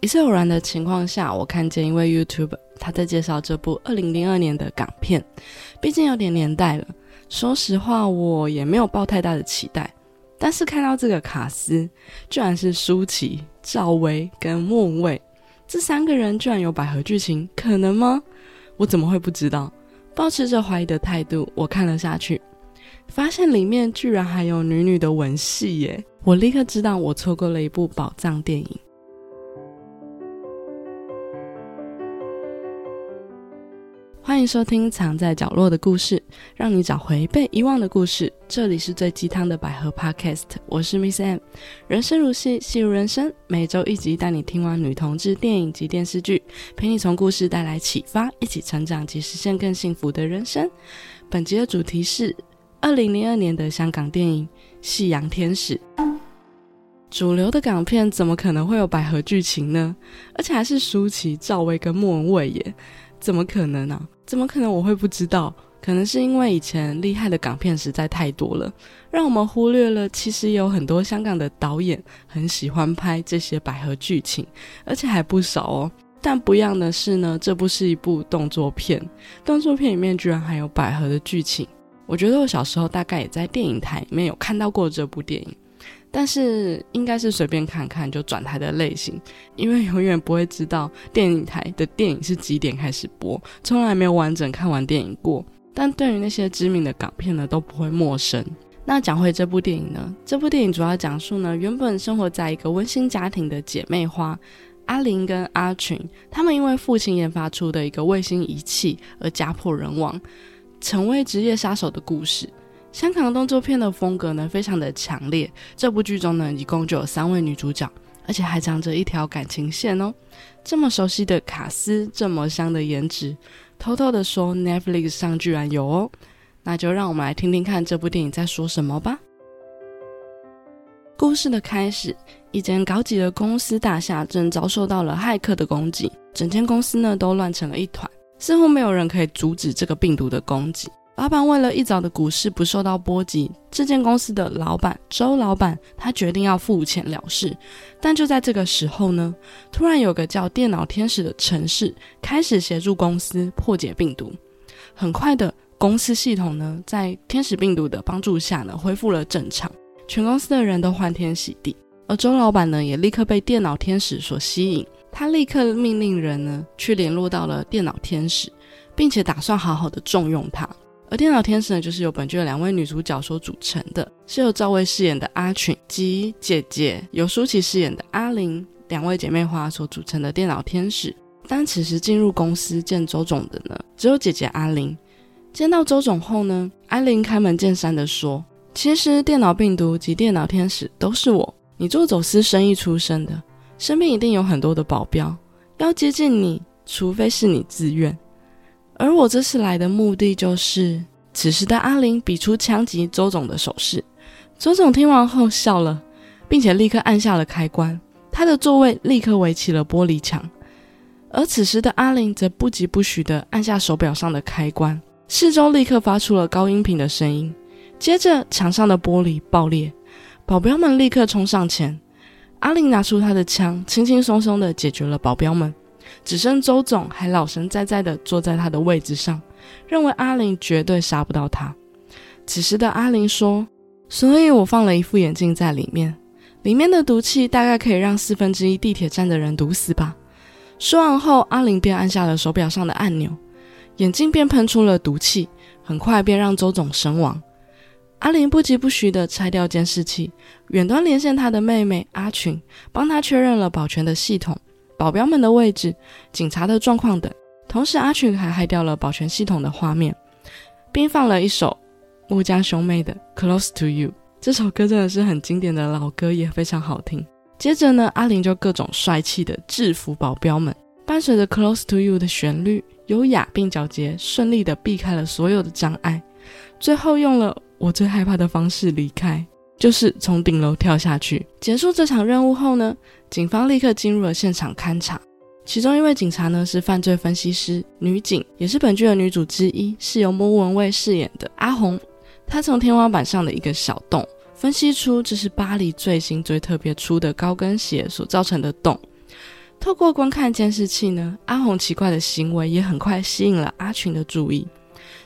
一次偶然的情况下，我看见一位 YouTube 他在介绍这部二零零二年的港片，毕竟有点年代了。说实话，我也没有抱太大的期待。但是看到这个卡斯，居然是舒淇、赵薇跟莫文蔚这三个人，居然有百合剧情，可能吗？我怎么会不知道？保持着怀疑的态度，我看了下去，发现里面居然还有女女的吻戏耶！我立刻知道我错过了一部宝藏电影。欢迎收听《藏在角落的故事》，让你找回被遗忘的故事。这里是最鸡汤的百合 Podcast，我是 Miss M。人生如戏，戏如人生，每周一集带你听完女同志电影及电视剧，陪你从故事带来启发，一起成长及实现更幸福的人生。本集的主题是二零零二年的香港电影《夕阳天使》。主流的港片怎么可能会有百合剧情呢？而且还是舒淇、赵薇跟莫文蔚耶？怎么可能呢？怎么可能我会不知道？可能是因为以前厉害的港片实在太多了，让我们忽略了其实有很多香港的导演很喜欢拍这些百合剧情，而且还不少哦。但不一样的是呢，这部是一部动作片，动作片里面居然还有百合的剧情。我觉得我小时候大概也在电影台里面有看到过这部电影。但是应该是随便看看就转台的类型，因为永远不会知道电影台的电影是几点开始播，从来没有完整看完电影过。但对于那些知名的港片呢，都不会陌生。那讲回这部电影呢，这部电影主要讲述呢，原本生活在一个温馨家庭的姐妹花阿玲跟阿群，他们因为父亲研发出的一个卫星仪器而家破人亡，成为职业杀手的故事。香港动作片的风格呢，非常的强烈。这部剧中呢，一共就有三位女主角，而且还长着一条感情线哦。这么熟悉的卡斯，这么香的颜值，偷偷的说，Netflix 上居然有哦。那就让我们来听听看这部电影在说什么吧。故事的开始，一间高级的公司大厦正遭受到了骇客的攻击，整间公司呢都乱成了一团，似乎没有人可以阻止这个病毒的攻击。老板为了一早的股市不受到波及，这间公司的老板周老板他决定要付钱了事。但就在这个时候呢，突然有个叫电脑天使的城市开始协助公司破解病毒。很快的，公司系统呢在天使病毒的帮助下呢恢复了正常，全公司的人都欢天喜地。而周老板呢也立刻被电脑天使所吸引，他立刻命令人呢去联络到了电脑天使，并且打算好好的重用他。而电脑天使呢，就是由本剧的两位女主角所组成的，是由赵薇饰演的阿群及姐姐由舒淇饰演的阿玲两位姐妹花所组成的电脑天使。但此时进入公司见周总的呢，只有姐姐阿玲。见到周总后呢，阿玲开门见山的说：“其实电脑病毒及电脑天使都是我，你做走私生意出身的，身边一定有很多的保镖，要接近你，除非是你自愿。”而我这次来的目的就是，此时的阿玲比出枪击周总的手势。周总听完后笑了，并且立刻按下了开关，他的座位立刻围起了玻璃墙。而此时的阿玲则不疾不徐地按下手表上的开关，四周立刻发出了高音频的声音。接着，墙上的玻璃爆裂，保镖们立刻冲上前，阿玲拿出他的枪，轻轻松松地解决了保镖们。只剩周总还老神在在的坐在他的位置上，认为阿玲绝对杀不到他。此时的阿玲说：“所以我放了一副眼镜在里面，里面的毒气大概可以让四分之一地铁站的人毒死吧。”说完后，阿玲便按下了手表上的按钮，眼镜便喷出了毒气，很快便让周总身亡。阿玲不疾不徐地拆掉监视器，远端连线他的妹妹阿群，帮他确认了保全的系统。保镖们的位置、警察的状况等，同时阿群还害掉了保全系统的画面，并放了一首木家兄妹的《Close to You》。这首歌真的是很经典的老歌，也非常好听。接着呢，阿玲就各种帅气的制服保镖们，伴随着《Close to You》的旋律，优雅并皎洁，顺利的避开了所有的障碍，最后用了我最害怕的方式离开。就是从顶楼跳下去。结束这场任务后呢，警方立刻进入了现场勘查。其中一位警察呢是犯罪分析师女警，也是本剧的女主之一，是由莫文蔚饰演的阿红。她从天花板上的一个小洞分析出这是巴黎最新最特别出的高跟鞋所造成的洞。透过观看监视器呢，阿红奇怪的行为也很快吸引了阿群的注意。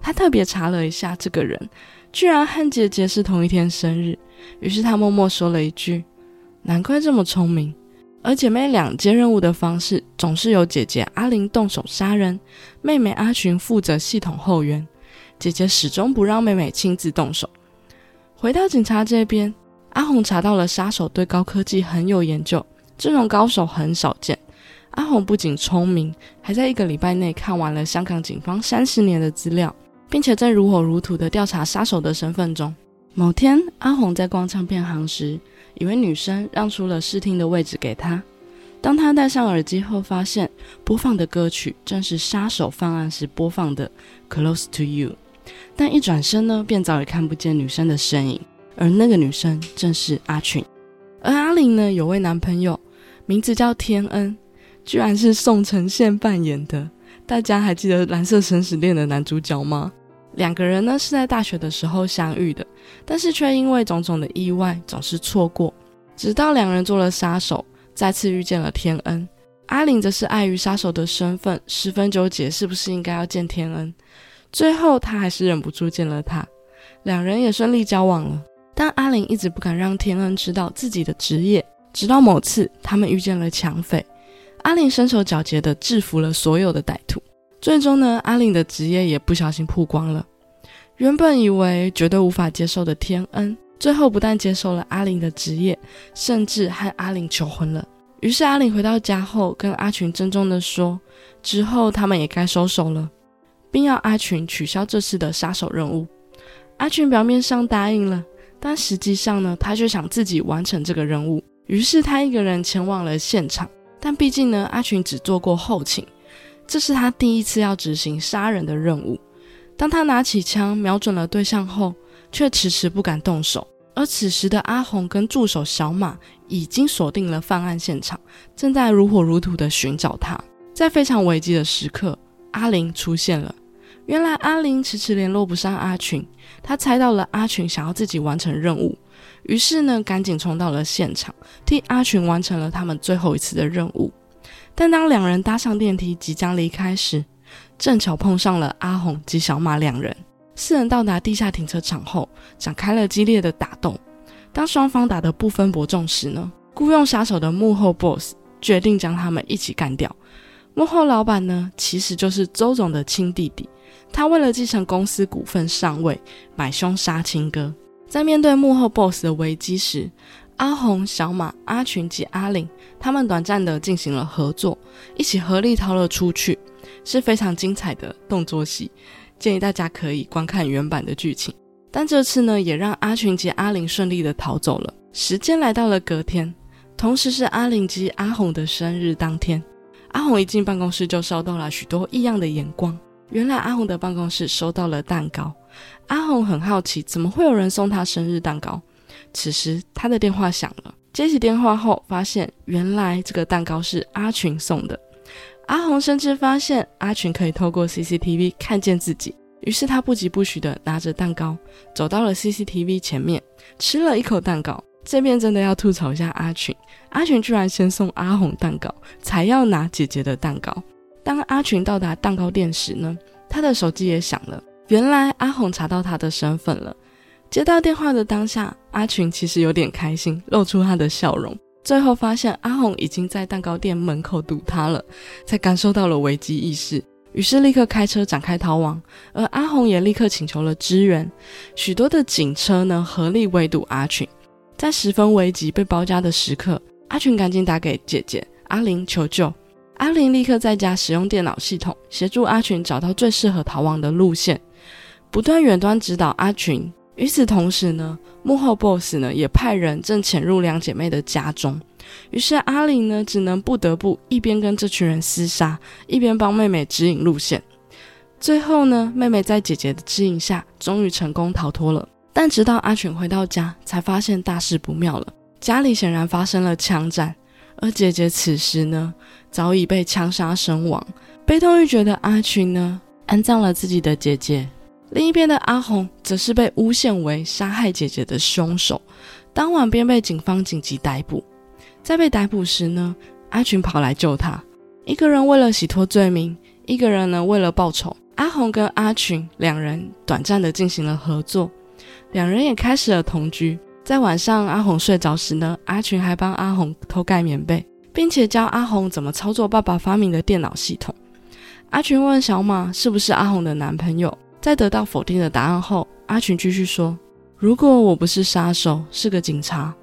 他特别查了一下这个人，居然和姐姐是同一天生日，于是他默默说了一句：“难怪这么聪明。”而姐妹俩接任务的方式总是由姐姐阿玲动手杀人，妹妹阿群负责系统后援。姐姐始终不让妹妹亲自动手。回到警察这边，阿红查到了杀手对高科技很有研究，这种高手很少见。阿红不仅聪明，还在一个礼拜内看完了香港警方三十年的资料，并且正如火如荼地调查杀手的身份中。某天，阿红在逛唱片行时。一位女生让出了试听的位置给他。当他戴上耳机后，发现播放的歌曲正是杀手犯案时播放的《Close to You》。但一转身呢，便早已看不见女生的身影，而那个女生正是阿群。而阿玲呢，有位男朋友，名字叫天恩，居然是宋承宪扮演的。大家还记得《蓝色生死恋》的男主角吗？两个人呢是在大学的时候相遇的，但是却因为种种的意外总是错过。直到两人做了杀手，再次遇见了天恩。阿玲则是碍于杀手的身份，十分纠结是不是应该要见天恩。最后他还是忍不住见了他，两人也顺利交往了。但阿玲一直不敢让天恩知道自己的职业。直到某次他们遇见了抢匪，阿玲身手矫捷地制服了所有的歹徒。最终呢，阿玲的职业也不小心曝光了。原本以为绝对无法接受的天恩，最后不但接受了阿玲的职业，甚至和阿玲求婚了。于是阿玲回到家后，跟阿群郑重地说：“之后他们也该收手了，并要阿群取消这次的杀手任务。”阿群表面上答应了，但实际上呢，他却想自己完成这个任务。于是他一个人前往了现场。但毕竟呢，阿群只做过后勤。这是他第一次要执行杀人的任务。当他拿起枪瞄准了对象后，却迟迟不敢动手。而此时的阿红跟助手小马已经锁定了犯案现场，正在如火如荼地寻找他。在非常危机的时刻，阿玲出现了。原来阿玲迟迟联络不上阿群，他猜到了阿群想要自己完成任务，于是呢，赶紧冲到了现场，替阿群完成了他们最后一次的任务。但当两人搭上电梯即将离开时，正巧碰上了阿红及小马两人。四人到达地下停车场后，展开了激烈的打斗。当双方打得不分伯仲时呢，雇佣杀手的幕后 boss 决定将他们一起干掉。幕后老板呢，其实就是周总的亲弟弟。他为了继承公司股份上位，买凶杀亲哥。在面对幕后 boss 的危机时，阿红、小马、阿群及阿玲，他们短暂的进行了合作，一起合力逃了出去，是非常精彩的动作戏，建议大家可以观看原版的剧情。但这次呢，也让阿群及阿玲顺利的逃走了。时间来到了隔天，同时是阿玲及阿红的生日当天。阿红一进办公室就收到了许多异样的眼光。原来阿红的办公室收到了蛋糕，阿红很好奇，怎么会有人送她生日蛋糕？此时，他的电话响了。接起电话后，发现原来这个蛋糕是阿群送的。阿红甚至发现阿群可以透过 CCTV 看见自己，于是他不疾不徐地拿着蛋糕走到了 CCTV 前面，吃了一口蛋糕。这边真的要吐槽一下阿群，阿群居然先送阿红蛋糕，才要拿姐姐的蛋糕。当阿群到达蛋糕店时呢，他的手机也响了。原来阿红查到他的身份了。接到电话的当下，阿群其实有点开心，露出他的笑容。最后发现阿红已经在蛋糕店门口堵他了，才感受到了危机意识，于是立刻开车展开逃亡。而阿红也立刻请求了支援，许多的警车呢合力围堵阿群。在十分危急被包夹的时刻，阿群赶紧打给姐姐阿玲求救。阿玲立刻在家使用电脑系统协助阿群找到最适合逃亡的路线，不断远端指导阿群。与此同时呢，幕后 boss 呢也派人正潜入两姐妹的家中，于是阿玲呢只能不得不一边跟这群人厮杀，一边帮妹妹指引路线。最后呢，妹妹在姐姐的指引下，终于成功逃脱了。但直到阿群回到家，才发现大事不妙了，家里显然发生了枪战，而姐姐此时呢早已被枪杀身亡。悲痛欲绝的阿群呢安葬了自己的姐姐。另一边的阿红则是被诬陷为杀害姐姐的凶手，当晚便被警方紧急逮捕。在被逮捕时呢，阿群跑来救他。一个人为了洗脱罪名，一个人呢为了报仇。阿红跟阿群两人短暂的进行了合作，两人也开始了同居。在晚上阿红睡着时呢，阿群还帮阿红偷盖棉被，并且教阿红怎么操作爸爸发明的电脑系统。阿群问小马是不是阿红的男朋友，在得到否定的答案后，阿群继续说：“如果我不是杀手，是个警察，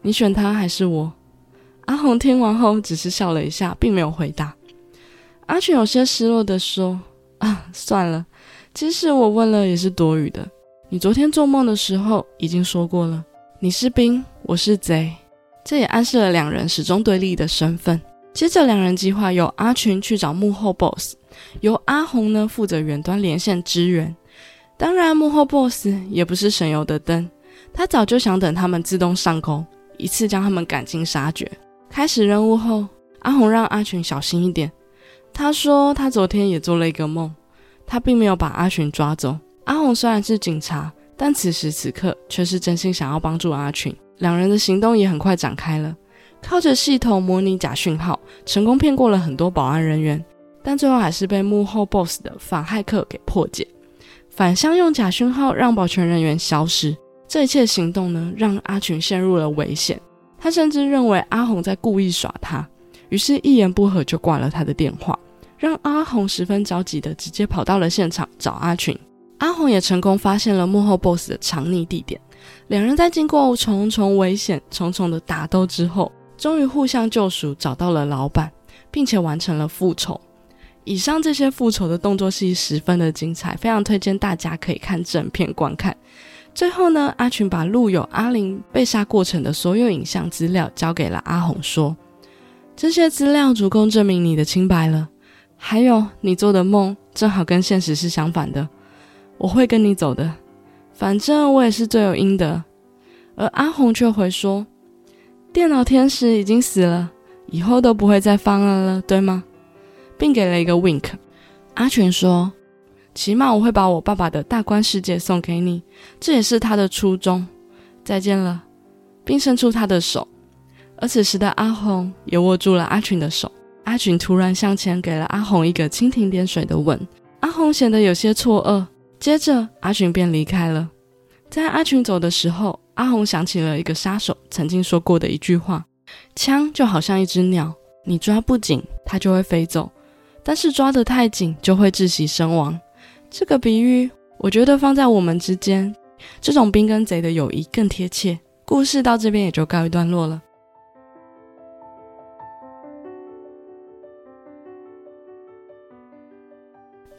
你选他还是我？”阿红听完后只是笑了一下，并没有回答。阿群有些失落的说。啊，算了，即使我问了也是多余的。你昨天做梦的时候已经说过了，你是兵，我是贼，这也暗示了两人始终对立的身份。接着，两人计划由阿群去找幕后 boss，由阿红呢负责远端连线支援。当然，幕后 boss 也不是省油的灯，他早就想等他们自动上钩，一次将他们赶尽杀绝。开始任务后，阿红让阿群小心一点。他说，他昨天也做了一个梦，他并没有把阿群抓走。阿红虽然是警察，但此时此刻却是真心想要帮助阿群。两人的行动也很快展开了，靠着系统模拟假讯号，成功骗过了很多保安人员，但最后还是被幕后 BOSS 的反骇客给破解。反向用假讯号让保全人员消失，这一切行动呢，让阿群陷入了危险。他甚至认为阿红在故意耍他。于是，一言不合就挂了他的电话，让阿红十分着急的直接跑到了现场找阿群。阿红也成功发现了幕后 BOSS 的藏匿地点。两人在经过重重危险、重重的打斗之后，终于互相救赎，找到了老板，并且完成了复仇。以上这些复仇的动作戏十分的精彩，非常推荐大家可以看整片观看。最后呢，阿群把录有阿玲被杀过程的所有影像资料交给了阿红，说。这些资料足够证明你的清白了。还有，你做的梦正好跟现实是相反的。我会跟你走的，反正我也是罪有应得。而阿红却回说：“电脑天使已经死了，以后都不会再犯案了，对吗？”并给了一个 wink。阿全说：“起码我会把我爸爸的大观世界送给你，这也是他的初衷。再见了。”并伸出他的手。而此时的阿红也握住了阿群的手，阿群突然向前给了阿红一个蜻蜓点水的吻，阿红显得有些错愕。接着阿群便离开了。在阿群走的时候，阿红想起了一个杀手曾经说过的一句话：“枪就好像一只鸟，你抓不紧，它就会飞走；但是抓得太紧，就会窒息身亡。”这个比喻，我觉得放在我们之间，这种兵跟贼的友谊更贴切。故事到这边也就告一段落了。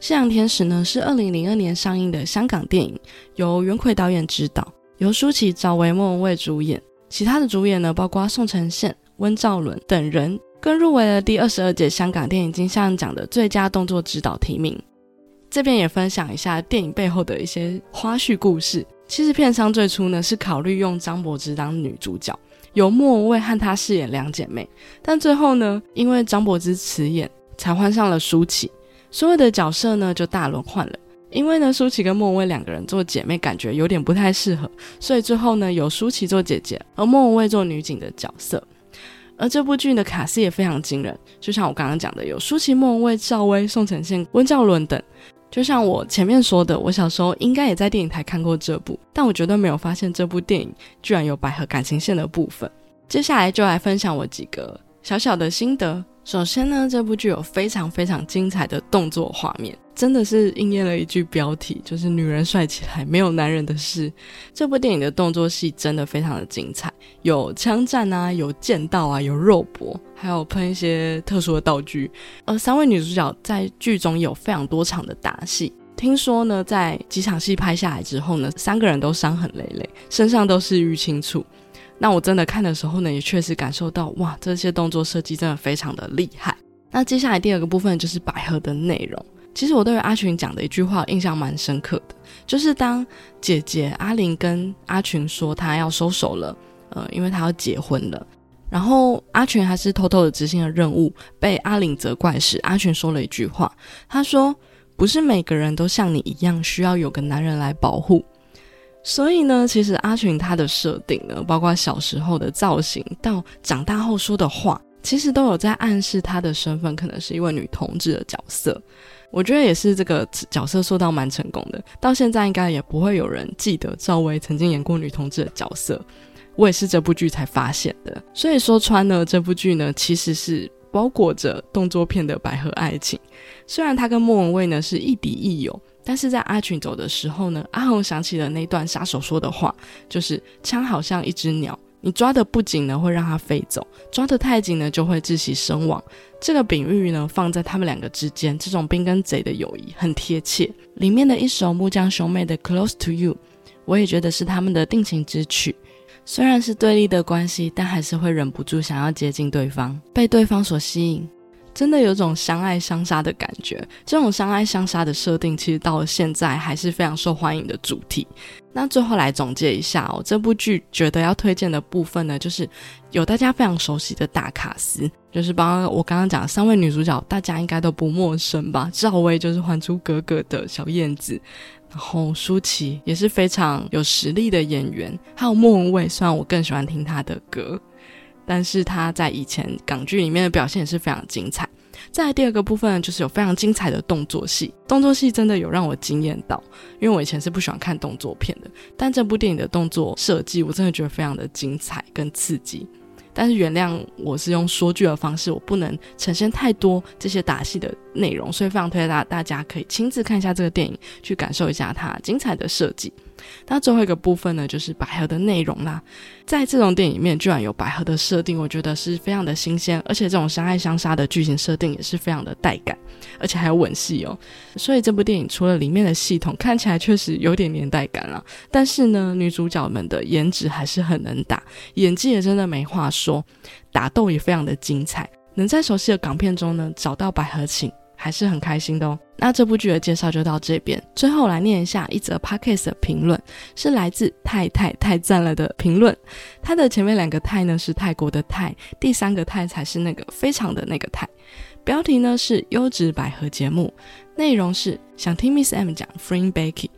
《夕阳天使》呢是二零零二年上映的香港电影，由袁奎导演执导，由舒淇、赵薇、莫文蔚主演。其他的主演呢包括宋承宪、温兆伦等人，更入围了第二十二届香港电影金像奖的最佳动作指导提名。这边也分享一下电影背后的一些花絮故事。其实片商最初呢是考虑用张柏芝当女主角，由莫文蔚和她饰演两姐妹，但最后呢因为张柏芝辞演，才换上了舒淇。所有的角色呢就大轮换了，因为呢舒淇跟莫文蔚两个人做姐妹感觉有点不太适合，所以最后呢由舒淇做姐姐，而莫文蔚做女警的角色。而这部剧的卡司也非常惊人，就像我刚刚讲的，有舒淇、莫文蔚、赵薇、宋承宪、温兆伦等。就像我前面说的，我小时候应该也在电影台看过这部，但我绝对没有发现这部电影居然有百合感情线的部分。接下来就来分享我几个小小的心得。首先呢，这部剧有非常非常精彩的动作画面，真的是应验了一句标题，就是“女人帅起来没有男人的事”。这部电影的动作戏真的非常的精彩，有枪战啊，有剑道啊，有肉搏，还有喷一些特殊的道具。而三位女主角在剧中有非常多场的打戏，听说呢，在几场戏拍下来之后呢，三个人都伤痕累累，身上都是淤青处。那我真的看的时候呢，也确实感受到哇，这些动作设计真的非常的厉害。那接下来第二个部分就是百合的内容。其实我对于阿群讲的一句话印象蛮深刻的，就是当姐姐阿玲跟阿群说她要收手了，呃，因为她要结婚了，然后阿群还是偷偷的执行了任务，被阿玲责怪时，阿群说了一句话，他说：“不是每个人都像你一样需要有个男人来保护。”所以呢，其实阿群他的设定呢，包括小时候的造型，到长大后说的话，其实都有在暗示她的身份可能是一位女同志的角色。我觉得也是这个角色塑造蛮成功的，到现在应该也不会有人记得赵薇曾经演过女同志的角色。我也是这部剧才发现的，所以说穿呢，这部剧呢其实是包裹着动作片的百合爱情。虽然他跟莫文蔚呢是亦敌亦友，但是在阿群走的时候呢，阿红想起了那段杀手说的话，就是枪好像一只鸟。你抓得不紧呢，会让它飞走；抓得太紧呢，就会窒息身亡。这个比喻呢，放在他们两个之间，这种兵跟贼的友谊很贴切。里面的一首木匠兄妹的《Close to You》，我也觉得是他们的定情之曲。虽然是对立的关系，但还是会忍不住想要接近对方，被对方所吸引。真的有种相爱相杀的感觉，这种相爱相杀的设定，其实到了现在还是非常受欢迎的主题。那最后来总结一下哦，这部剧觉得要推荐的部分呢，就是有大家非常熟悉的大卡司，就是包括我刚刚讲的三位女主角，大家应该都不陌生吧？赵薇就是《还珠格格》的小燕子，然后舒淇也是非常有实力的演员，还有莫文蔚，虽然我更喜欢听她的歌。但是他在以前港剧里面的表现也是非常精彩。再第二个部分，就是有非常精彩的动作戏，动作戏真的有让我惊艳到，因为我以前是不喜欢看动作片的，但这部电影的动作设计我真的觉得非常的精彩跟刺激。但是原谅我是用说剧的方式，我不能呈现太多这些打戏的内容，所以非常推荐大大家可以亲自看一下这个电影，去感受一下它精彩的设计。那最后一个部分呢，就是百合的内容啦。在这种电影里面，居然有百合的设定，我觉得是非常的新鲜，而且这种相爱相杀的剧情设定也是非常的带感，而且还有吻戏哦。所以这部电影除了里面的系统看起来确实有点年代感了，但是呢，女主角们的颜值还是很能打，演技也真的没话说，打斗也非常的精彩。能在熟悉的港片中呢找到百合情。还是很开心的哦。那这部剧的介绍就到这边，最后来念一下一则 podcast 的评论，是来自太太太赞了的评论。它的前面两个泰呢是泰国的泰，第三个泰才是那个非常的那个泰。标题呢是优质百合节目，内容是想听 Miss M 讲 Free Becky。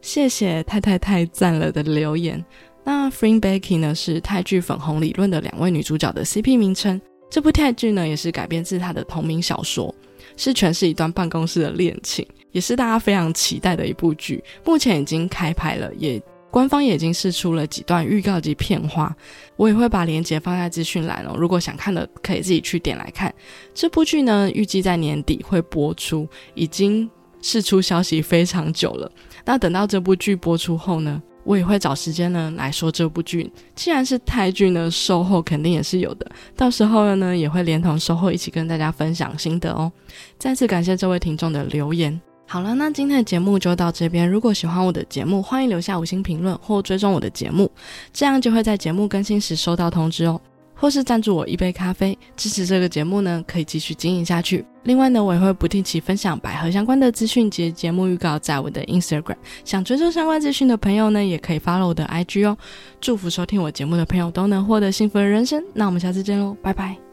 谢谢太太太赞了的留言。那 Free Becky 呢是泰剧粉红理论的两位女主角的 CP 名称。这部泰剧呢也是改编自她的同名小说。是全是一段办公室的恋情，也是大家非常期待的一部剧。目前已经开拍了，也官方也已经试出了几段预告及片花，我也会把链接放在资讯栏哦。如果想看的，可以自己去点来看。这部剧呢，预计在年底会播出，已经释出消息非常久了。那等到这部剧播出后呢？我也会找时间呢来说这部剧。既然是泰剧呢，售后肯定也是有的。到时候呢，也会连同售后一起跟大家分享心得哦。再次感谢这位听众的留言。好了，那今天的节目就到这边。如果喜欢我的节目，欢迎留下五星评论或追踪我的节目，这样就会在节目更新时收到通知哦。或是赞助我一杯咖啡，支持这个节目呢，可以继续经营下去。另外呢，我也会不定期分享百合相关的资讯及节目预告在我的 Instagram。想追踪相关资讯的朋友呢，也可以 follow 我的 IG 哦。祝福收听我节目的朋友都能获得幸福的人生。那我们下次见喽，拜拜。